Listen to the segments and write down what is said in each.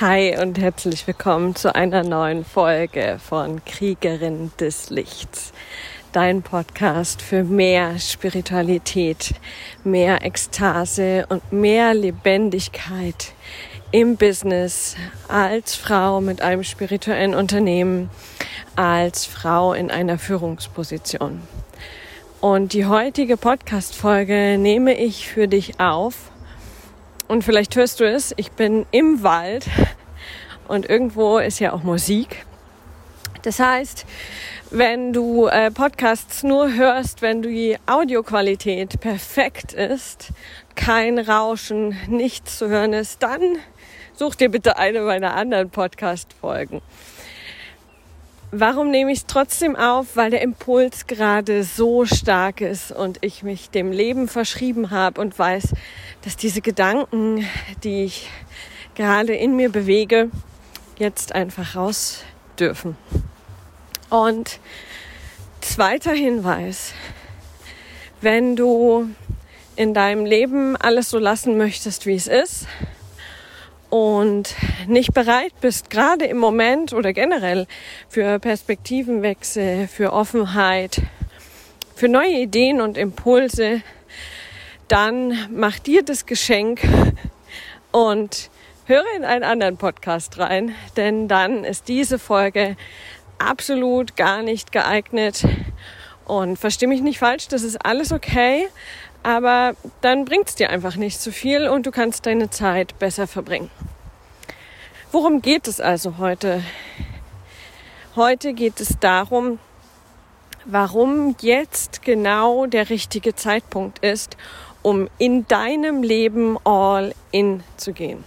Hi und herzlich willkommen zu einer neuen Folge von Kriegerin des Lichts. Dein Podcast für mehr Spiritualität, mehr Ekstase und mehr Lebendigkeit im Business als Frau mit einem spirituellen Unternehmen, als Frau in einer Führungsposition. Und die heutige Podcast-Folge nehme ich für dich auf, und vielleicht hörst du es, ich bin im Wald und irgendwo ist ja auch Musik. Das heißt, wenn du äh, Podcasts nur hörst, wenn die Audioqualität perfekt ist, kein Rauschen, nichts zu hören ist, dann such dir bitte eine meiner anderen Podcast-Folgen. Warum nehme ich es trotzdem auf? Weil der Impuls gerade so stark ist und ich mich dem Leben verschrieben habe und weiß, dass diese Gedanken, die ich gerade in mir bewege, jetzt einfach raus dürfen. Und zweiter Hinweis, wenn du in deinem Leben alles so lassen möchtest, wie es ist, und nicht bereit bist, gerade im Moment oder generell für Perspektivenwechsel, für Offenheit, für neue Ideen und Impulse, dann mach dir das Geschenk und höre in einen anderen Podcast rein, denn dann ist diese Folge absolut gar nicht geeignet. Und versteh mich nicht falsch, das ist alles okay, aber dann bringt es dir einfach nicht zu viel und du kannst deine Zeit besser verbringen. Worum geht es also heute? Heute geht es darum, warum jetzt genau der richtige Zeitpunkt ist, um in deinem Leben all in zu gehen.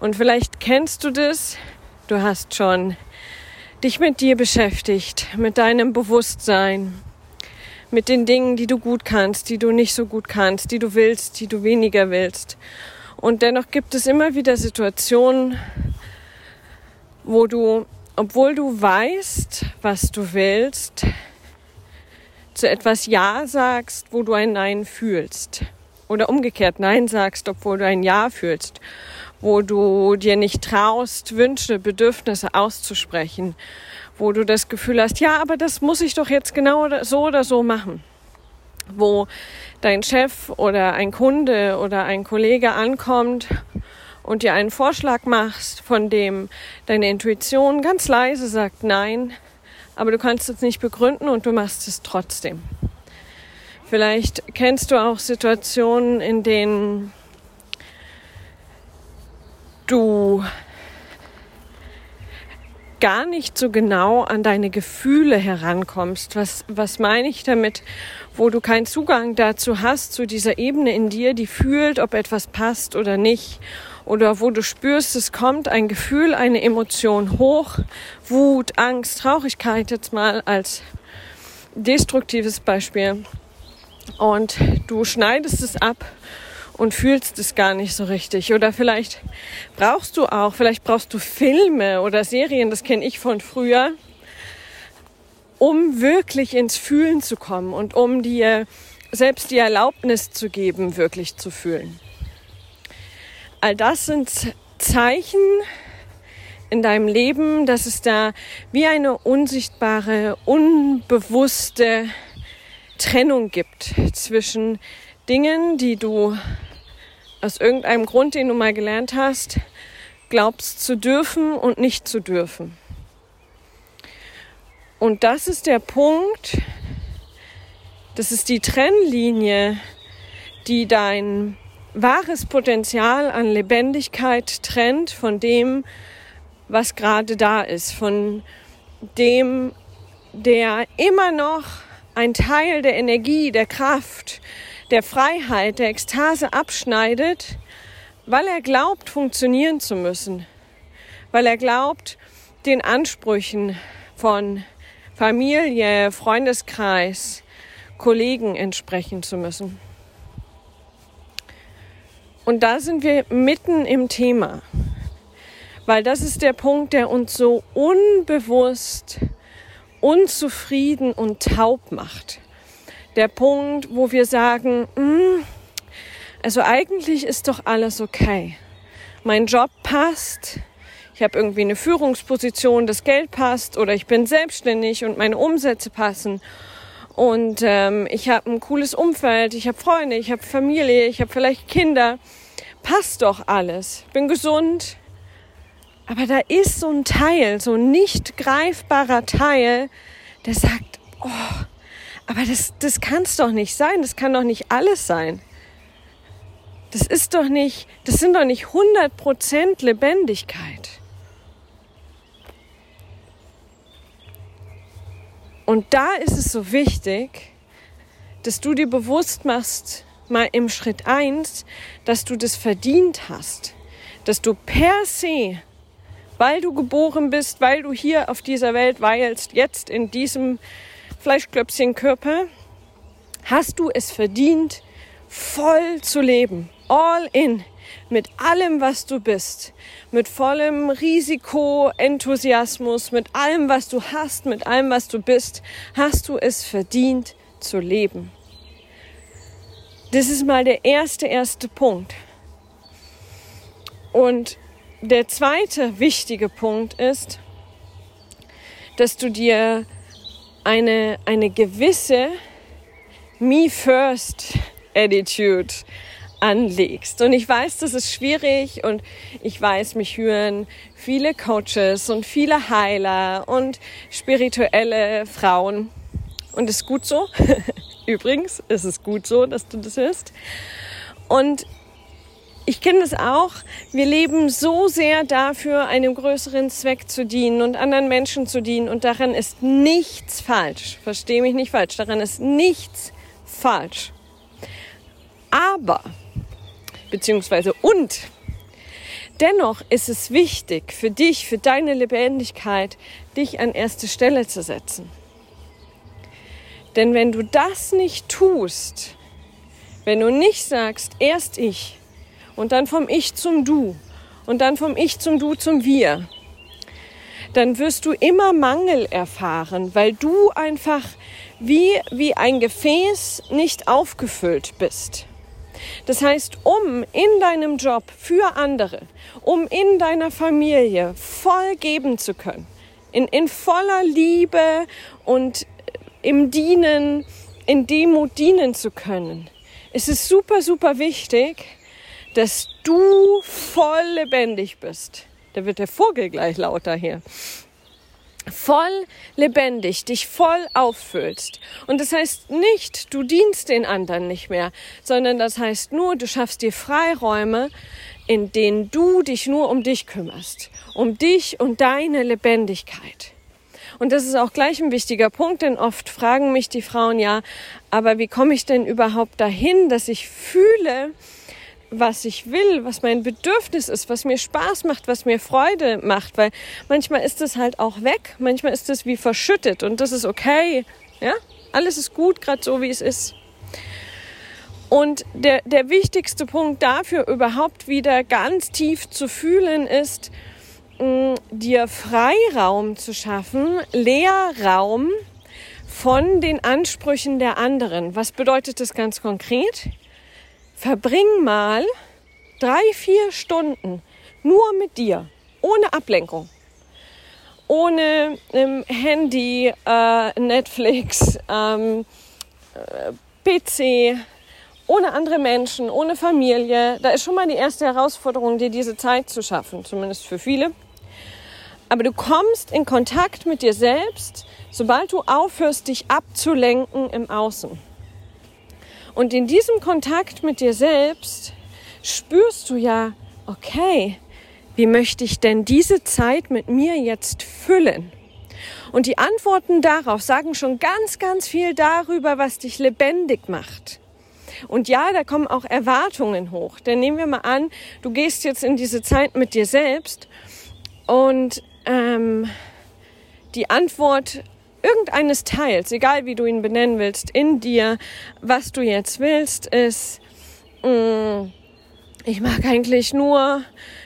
Und vielleicht kennst du das, du hast schon dich mit dir beschäftigt, mit deinem Bewusstsein, mit den Dingen, die du gut kannst, die du nicht so gut kannst, die du willst, die du weniger willst. Und dennoch gibt es immer wieder Situationen, wo du, obwohl du weißt, was du willst, zu etwas Ja sagst, wo du ein Nein fühlst. Oder umgekehrt Nein sagst, obwohl du ein Ja fühlst. Wo du dir nicht traust, Wünsche, Bedürfnisse auszusprechen wo du das Gefühl hast, ja, aber das muss ich doch jetzt genau so oder so machen. Wo dein Chef oder ein Kunde oder ein Kollege ankommt und dir einen Vorschlag machst, von dem deine Intuition ganz leise sagt nein, aber du kannst es nicht begründen und du machst es trotzdem. Vielleicht kennst du auch Situationen, in denen du gar nicht so genau an deine Gefühle herankommst. Was, was meine ich damit? Wo du keinen Zugang dazu hast, zu dieser Ebene in dir, die fühlt, ob etwas passt oder nicht. Oder wo du spürst, es kommt ein Gefühl, eine Emotion hoch. Wut, Angst, Traurigkeit jetzt mal als destruktives Beispiel. Und du schneidest es ab und fühlst es gar nicht so richtig. Oder vielleicht brauchst du auch, vielleicht brauchst du Filme oder Serien, das kenne ich von früher, um wirklich ins Fühlen zu kommen und um dir selbst die Erlaubnis zu geben, wirklich zu fühlen. All das sind Zeichen in deinem Leben, dass es da wie eine unsichtbare, unbewusste Trennung gibt zwischen Dingen, die du aus irgendeinem Grund, den du mal gelernt hast, glaubst zu dürfen und nicht zu dürfen. Und das ist der Punkt, das ist die Trennlinie, die dein wahres Potenzial an Lebendigkeit trennt von dem, was gerade da ist, von dem, der immer noch ein Teil der Energie, der Kraft, der Freiheit, der Ekstase abschneidet, weil er glaubt, funktionieren zu müssen, weil er glaubt, den Ansprüchen von Familie, Freundeskreis, Kollegen entsprechen zu müssen. Und da sind wir mitten im Thema, weil das ist der Punkt, der uns so unbewusst unzufrieden und taub macht der Punkt, wo wir sagen, mm, also eigentlich ist doch alles okay. mein Job passt, ich habe irgendwie eine Führungsposition, das Geld passt oder ich bin selbstständig und meine Umsätze passen und ähm, ich habe ein cooles Umfeld, ich habe Freunde, ich habe Familie, ich habe vielleicht Kinder, passt doch alles, bin gesund. Aber da ist so ein Teil, so ein nicht greifbarer Teil, der sagt, oh, aber das, das kann es doch nicht sein, das kann doch nicht alles sein. Das ist doch nicht, das sind doch nicht 100% Lebendigkeit. Und da ist es so wichtig, dass du dir bewusst machst, mal im Schritt eins, dass du das verdient hast. Dass du per se, weil du geboren bist, weil du hier auf dieser Welt weilst, jetzt in diesem Fleischklöpfchenkörper, hast du es verdient, voll zu leben. All in. Mit allem, was du bist. Mit vollem Risiko, Enthusiasmus, mit allem, was du hast, mit allem, was du bist, hast du es verdient zu leben. Das ist mal der erste, erste Punkt. Und der zweite wichtige Punkt ist, dass du dir eine, eine gewisse Me First Attitude anlegst. Und ich weiß, das ist schwierig und ich weiß, mich hören viele Coaches und viele Heiler und spirituelle Frauen. Und ist gut so. Übrigens, ist es gut so, dass du das hörst. Und ich kenne das auch. Wir leben so sehr dafür, einem größeren Zweck zu dienen und anderen Menschen zu dienen. Und daran ist nichts falsch. Verstehe mich nicht falsch. Daran ist nichts falsch. Aber, beziehungsweise und, dennoch ist es wichtig für dich, für deine Lebendigkeit, dich an erste Stelle zu setzen. Denn wenn du das nicht tust, wenn du nicht sagst, erst ich, und dann vom Ich zum Du und dann vom Ich zum Du zum Wir, dann wirst du immer Mangel erfahren, weil du einfach wie, wie ein Gefäß nicht aufgefüllt bist. Das heißt, um in deinem Job für andere, um in deiner Familie voll geben zu können, in, in voller Liebe und im Dienen, in Demut dienen zu können, ist es super, super wichtig, dass du voll lebendig bist. Da wird der Vogel gleich lauter hier. Voll lebendig, dich voll auffüllst. Und das heißt nicht, du dienst den anderen nicht mehr, sondern das heißt nur, du schaffst dir Freiräume, in denen du dich nur um dich kümmerst, um dich und deine Lebendigkeit. Und das ist auch gleich ein wichtiger Punkt, denn oft fragen mich die Frauen ja, aber wie komme ich denn überhaupt dahin, dass ich fühle, was ich will, was mein Bedürfnis ist, was mir Spaß macht, was mir Freude macht, weil manchmal ist es halt auch weg, manchmal ist es wie verschüttet und das ist okay, ja, alles ist gut, gerade so wie es ist. Und der, der wichtigste Punkt dafür, überhaupt wieder ganz tief zu fühlen, ist, mh, dir Freiraum zu schaffen, Leerraum von den Ansprüchen der anderen. Was bedeutet das ganz konkret? Verbring mal drei, vier Stunden nur mit dir, ohne Ablenkung, ohne ähm, Handy, äh, Netflix, ähm, äh, PC, ohne andere Menschen, ohne Familie. Da ist schon mal die erste Herausforderung, dir diese Zeit zu schaffen, zumindest für viele. Aber du kommst in Kontakt mit dir selbst, sobald du aufhörst, dich abzulenken im Außen. Und in diesem Kontakt mit dir selbst spürst du ja, okay, wie möchte ich denn diese Zeit mit mir jetzt füllen? Und die Antworten darauf sagen schon ganz, ganz viel darüber, was dich lebendig macht. Und ja, da kommen auch Erwartungen hoch. Denn nehmen wir mal an, du gehst jetzt in diese Zeit mit dir selbst und ähm, die Antwort irgendeines Teils, egal wie du ihn benennen willst, in dir, was du jetzt willst, ist, mh, mm, ich mag eigentlich nur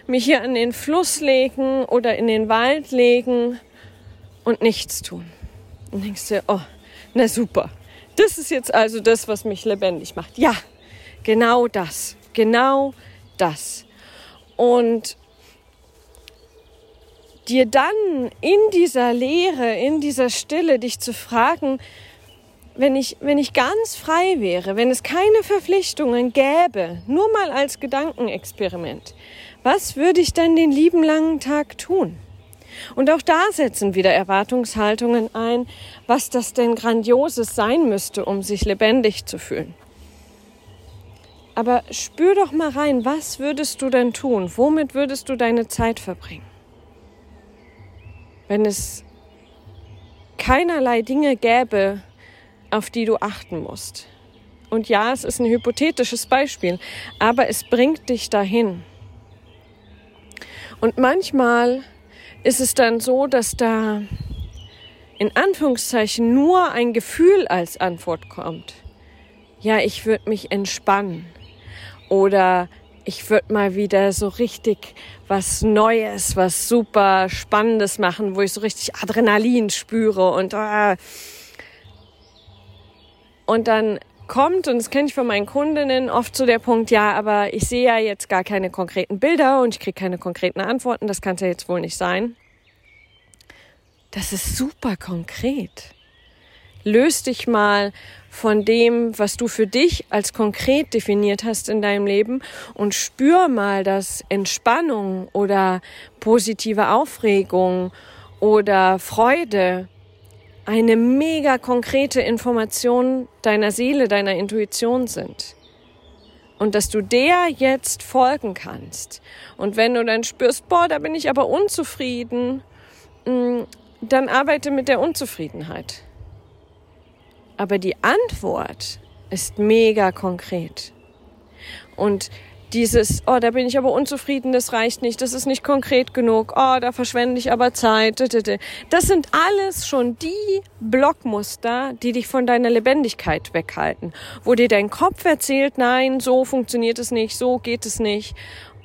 mich hier an den Fluss legen oder in den Wald legen und nichts tun. Und denkst du, oh, na super. Das ist jetzt also das, was mich lebendig macht. Ja, genau das. Genau das. Und dir dann in dieser Leere, in dieser Stille dich zu fragen, wenn ich, wenn ich ganz frei wäre, wenn es keine Verpflichtungen gäbe, nur mal als Gedankenexperiment, was würde ich dann den lieben langen Tag tun? Und auch da setzen wieder Erwartungshaltungen ein, was das denn Grandioses sein müsste, um sich lebendig zu fühlen. Aber spür doch mal rein, was würdest du denn tun? Womit würdest du deine Zeit verbringen? Wenn es keinerlei Dinge gäbe, auf die du achten musst. Und ja, es ist ein hypothetisches Beispiel, aber es bringt dich dahin. Und manchmal ist es dann so, dass da in Anführungszeichen nur ein Gefühl als Antwort kommt. Ja, ich würde mich entspannen. Oder ich würde mal wieder so richtig was Neues, was super Spannendes machen, wo ich so richtig Adrenalin spüre und äh, und dann kommt, und das kenne ich von meinen Kundinnen, oft so der Punkt, ja, aber ich sehe ja jetzt gar keine konkreten Bilder und ich kriege keine konkreten Antworten, das kann es ja jetzt wohl nicht sein. Das ist super konkret. Löst dich mal von dem, was du für dich als konkret definiert hast in deinem Leben und spür mal, dass Entspannung oder positive Aufregung oder Freude eine mega konkrete Information deiner Seele, deiner Intuition sind. Und dass du der jetzt folgen kannst. Und wenn du dann spürst, boah, da bin ich aber unzufrieden, mm, dann arbeite mit der Unzufriedenheit. Aber die Antwort ist mega konkret. Und dieses, oh, da bin ich aber unzufrieden, das reicht nicht, das ist nicht konkret genug, oh, da verschwende ich aber Zeit. Das sind alles schon die Blockmuster, die dich von deiner Lebendigkeit weghalten, wo dir dein Kopf erzählt, nein, so funktioniert es nicht, so geht es nicht.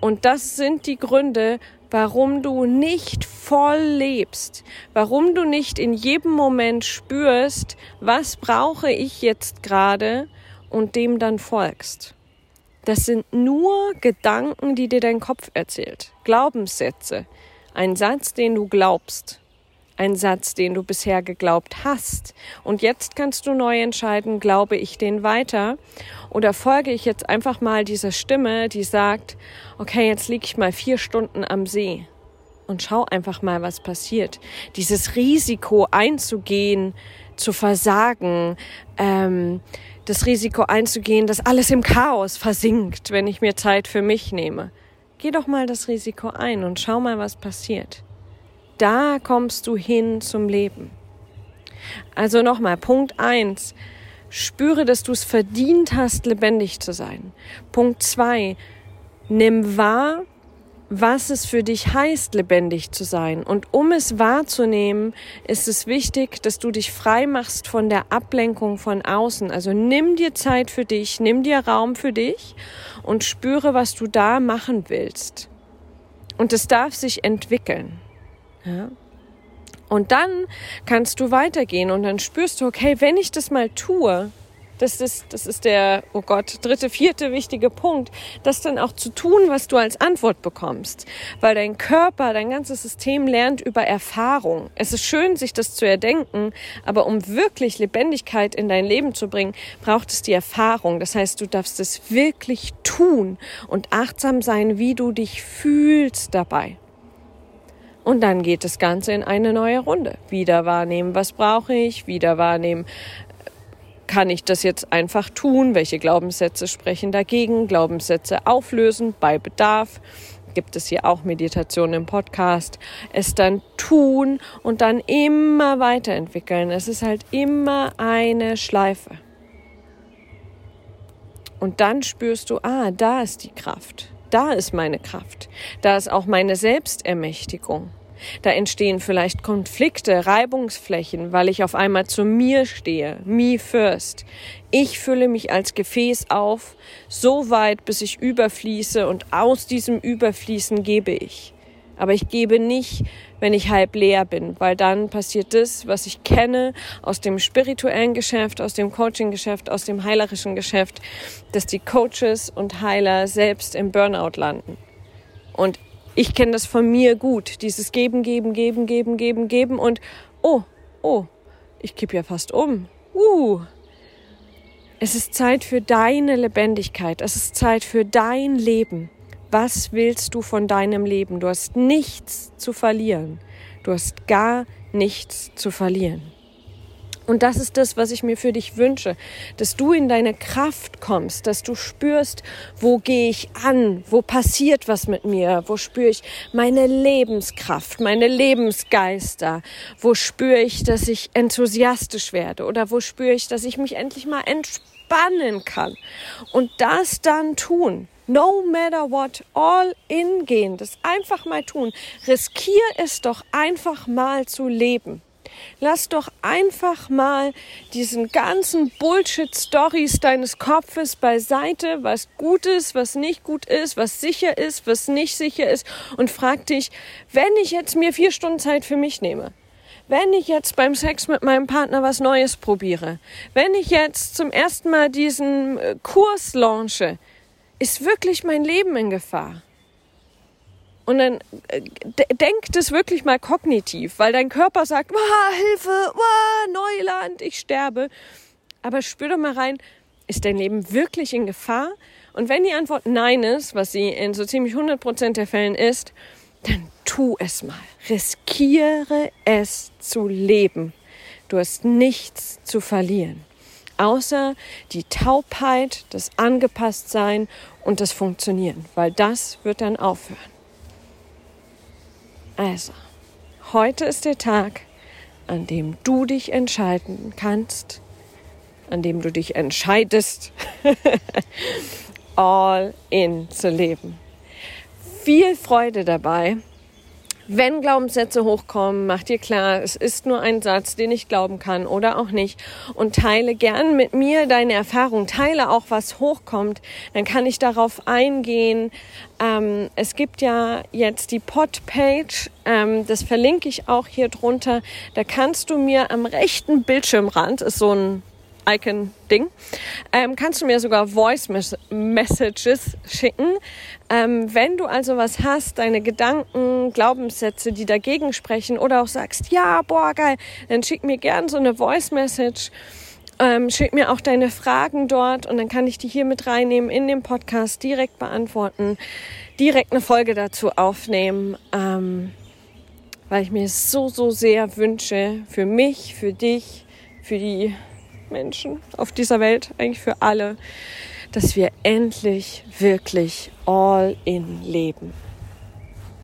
Und das sind die Gründe, warum du nicht voll lebst, warum du nicht in jedem Moment spürst, was brauche ich jetzt gerade und dem dann folgst. Das sind nur Gedanken, die dir dein Kopf erzählt. Glaubenssätze. Ein Satz, den du glaubst. Ein Satz, den du bisher geglaubt hast. Und jetzt kannst du neu entscheiden, glaube ich den weiter oder folge ich jetzt einfach mal dieser Stimme, die sagt, okay, jetzt liege ich mal vier Stunden am See und schau einfach mal, was passiert. Dieses Risiko einzugehen, zu versagen, ähm, das Risiko einzugehen, dass alles im Chaos versinkt, wenn ich mir Zeit für mich nehme. Geh doch mal das Risiko ein und schau mal, was passiert. Da kommst du hin zum Leben. Also nochmal, Punkt eins: Spüre, dass du es verdient hast, lebendig zu sein. Punkt zwei: Nimm wahr, was es für dich heißt, lebendig zu sein. Und um es wahrzunehmen, ist es wichtig, dass du dich frei machst von der Ablenkung von außen. Also nimm dir Zeit für dich, nimm dir Raum für dich und spüre, was du da machen willst. Und es darf sich entwickeln. Ja? Und dann kannst du weitergehen und dann spürst du, okay, wenn ich das mal tue, das ist, das ist der, oh Gott, dritte, vierte wichtige Punkt, das dann auch zu tun, was du als Antwort bekommst. Weil dein Körper, dein ganzes System lernt über Erfahrung. Es ist schön, sich das zu erdenken, aber um wirklich Lebendigkeit in dein Leben zu bringen, braucht es die Erfahrung. Das heißt, du darfst es wirklich tun und achtsam sein, wie du dich fühlst dabei. Und dann geht das Ganze in eine neue Runde. Wieder wahrnehmen, was brauche ich, wieder wahrnehmen, kann ich das jetzt einfach tun? Welche Glaubenssätze sprechen dagegen? Glaubenssätze auflösen bei Bedarf. Gibt es hier auch Meditation im Podcast. Es dann tun und dann immer weiterentwickeln. Es ist halt immer eine Schleife. Und dann spürst du, ah, da ist die Kraft. Da ist meine Kraft. Da ist auch meine Selbstermächtigung. Da entstehen vielleicht Konflikte, Reibungsflächen, weil ich auf einmal zu mir stehe. Me first. Ich fülle mich als Gefäß auf, so weit, bis ich überfließe und aus diesem Überfließen gebe ich. Aber ich gebe nicht, wenn ich halb leer bin, weil dann passiert das, was ich kenne aus dem spirituellen Geschäft, aus dem Coaching-Geschäft, aus dem heilerischen Geschäft, dass die Coaches und Heiler selbst im Burnout landen Und ich kenne das von mir gut. Dieses Geben, Geben, Geben, Geben, Geben, Geben und oh, oh, ich kipp ja fast um. Uh. Es ist Zeit für deine Lebendigkeit. Es ist Zeit für dein Leben. Was willst du von deinem Leben? Du hast nichts zu verlieren. Du hast gar nichts zu verlieren. Und das ist das, was ich mir für dich wünsche, dass du in deine Kraft kommst, dass du spürst, wo gehe ich an, wo passiert was mit mir, wo spüre ich meine Lebenskraft, meine Lebensgeister, wo spüre ich, dass ich enthusiastisch werde oder wo spüre ich, dass ich mich endlich mal entspannen kann und das dann tun. No matter what, all in gehen, das einfach mal tun. Riskier es doch einfach mal zu leben. Lass doch einfach mal diesen ganzen Bullshit-Stories deines Kopfes beiseite, was gut ist, was nicht gut ist, was sicher ist, was nicht sicher ist und frag dich, wenn ich jetzt mir vier Stunden Zeit für mich nehme, wenn ich jetzt beim Sex mit meinem Partner was Neues probiere, wenn ich jetzt zum ersten Mal diesen äh, Kurs launche, ist wirklich mein Leben in Gefahr? Und dann äh, denk das wirklich mal kognitiv, weil dein Körper sagt, Wah, Hilfe, Wah, Neuland, ich sterbe. Aber spür doch mal rein, ist dein Leben wirklich in Gefahr? Und wenn die Antwort Nein ist, was sie in so ziemlich 100 Prozent der Fällen ist, dann tu es mal. Riskiere es zu leben. Du hast nichts zu verlieren. Außer die Taubheit, das Angepasstsein und das Funktionieren. Weil das wird dann aufhören. Also, heute ist der Tag, an dem du dich entscheiden kannst, an dem du dich entscheidest, all in zu leben. Viel Freude dabei wenn Glaubenssätze hochkommen, mach dir klar, es ist nur ein Satz, den ich glauben kann oder auch nicht. Und teile gern mit mir deine Erfahrung. Teile auch, was hochkommt. Dann kann ich darauf eingehen. Ähm, es gibt ja jetzt die Podpage. Ähm, das verlinke ich auch hier drunter. Da kannst du mir am rechten Bildschirmrand, ist so ein Icon-Ding, ähm, kannst du mir sogar Voice Messages schicken. Ähm, wenn du also was hast, deine Gedanken, Glaubenssätze, die dagegen sprechen oder auch sagst, ja, boah, geil, dann schick mir gern so eine Voice Message. Ähm, schick mir auch deine Fragen dort und dann kann ich die hier mit reinnehmen in den Podcast, direkt beantworten, direkt eine Folge dazu aufnehmen, ähm, weil ich mir so, so sehr wünsche für mich, für dich, für die Menschen auf dieser Welt, eigentlich für alle, dass wir endlich wirklich all in leben.